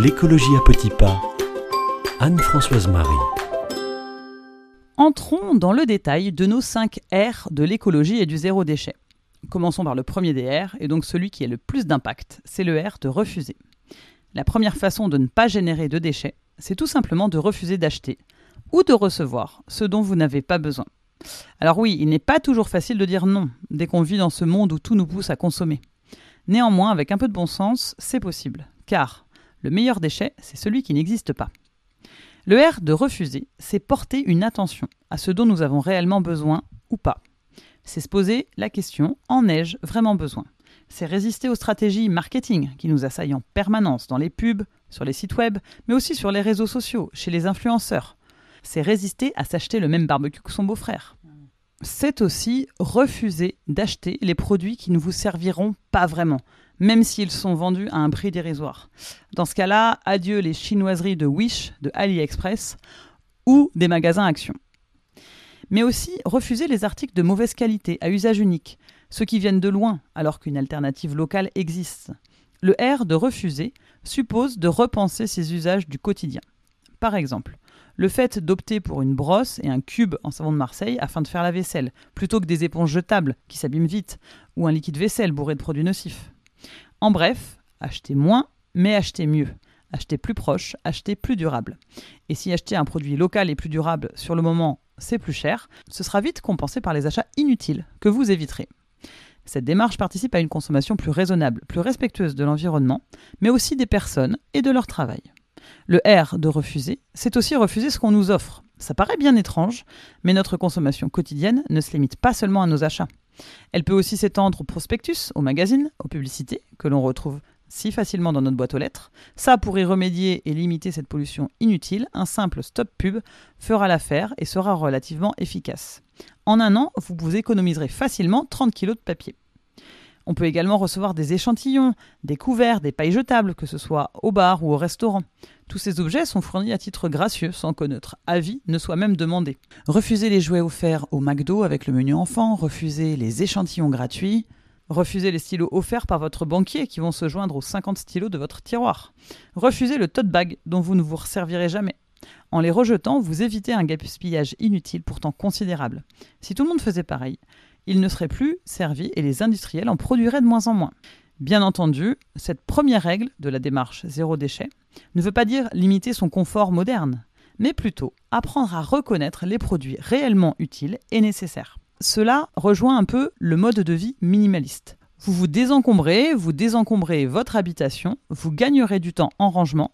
L'écologie à petits pas. Anne-Françoise Marie. Entrons dans le détail de nos 5 R de l'écologie et du zéro déchet. Commençons par le premier des R, et donc celui qui a le plus d'impact, c'est le R de refuser. La première façon de ne pas générer de déchets, c'est tout simplement de refuser d'acheter ou de recevoir ce dont vous n'avez pas besoin. Alors oui, il n'est pas toujours facile de dire non dès qu'on vit dans ce monde où tout nous pousse à consommer. Néanmoins, avec un peu de bon sens, c'est possible, car le meilleur déchet, c'est celui qui n'existe pas. Le R de refuser, c'est porter une attention à ce dont nous avons réellement besoin ou pas. C'est se poser la question en ai-je vraiment besoin? C'est résister aux stratégies marketing qui nous assaillent en permanence dans les pubs, sur les sites web, mais aussi sur les réseaux sociaux, chez les influenceurs. C'est résister à s'acheter le même barbecue que son beau-frère. C'est aussi refuser d'acheter les produits qui ne vous serviront pas vraiment, même s'ils sont vendus à un prix dérisoire. Dans ce cas-là, adieu les chinoiseries de Wish, de AliExpress ou des magasins Action. Mais aussi refuser les articles de mauvaise qualité, à usage unique, ceux qui viennent de loin alors qu'une alternative locale existe. Le R de refuser suppose de repenser ses usages du quotidien. Par exemple, le fait d'opter pour une brosse et un cube en savon de Marseille afin de faire la vaisselle, plutôt que des éponges jetables qui s'abîment vite, ou un liquide vaisselle bourré de produits nocifs. En bref, acheter moins, mais acheter mieux. Acheter plus proche, acheter plus durable. Et si acheter un produit local et plus durable sur le moment, c'est plus cher, ce sera vite compensé par les achats inutiles que vous éviterez. Cette démarche participe à une consommation plus raisonnable, plus respectueuse de l'environnement, mais aussi des personnes et de leur travail. Le R de refuser, c'est aussi refuser ce qu'on nous offre. Ça paraît bien étrange, mais notre consommation quotidienne ne se limite pas seulement à nos achats. Elle peut aussi s'étendre au prospectus, aux magazines, aux publicités, que l'on retrouve si facilement dans notre boîte aux lettres. Ça, pour y remédier et limiter cette pollution inutile, un simple stop pub fera l'affaire et sera relativement efficace. En un an, vous vous économiserez facilement 30 kg de papier. On peut également recevoir des échantillons, des couverts, des pailles jetables, que ce soit au bar ou au restaurant. Tous ces objets sont fournis à titre gracieux sans que notre avis ne soit même demandé. Refuser les jouets offerts au McDo avec le menu enfant, refuser les échantillons gratuits, refuser les stylos offerts par votre banquier qui vont se joindre aux 50 stylos de votre tiroir. Refuser le tote bag dont vous ne vous resservirez jamais. En les rejetant, vous évitez un gaspillage inutile pourtant considérable. Si tout le monde faisait pareil, il ne serait plus servi et les industriels en produiraient de moins en moins. Bien entendu, cette première règle de la démarche zéro déchet ne veut pas dire limiter son confort moderne, mais plutôt apprendre à reconnaître les produits réellement utiles et nécessaires. Cela rejoint un peu le mode de vie minimaliste. Vous vous désencombrez, vous désencombrez votre habitation, vous gagnerez du temps en rangement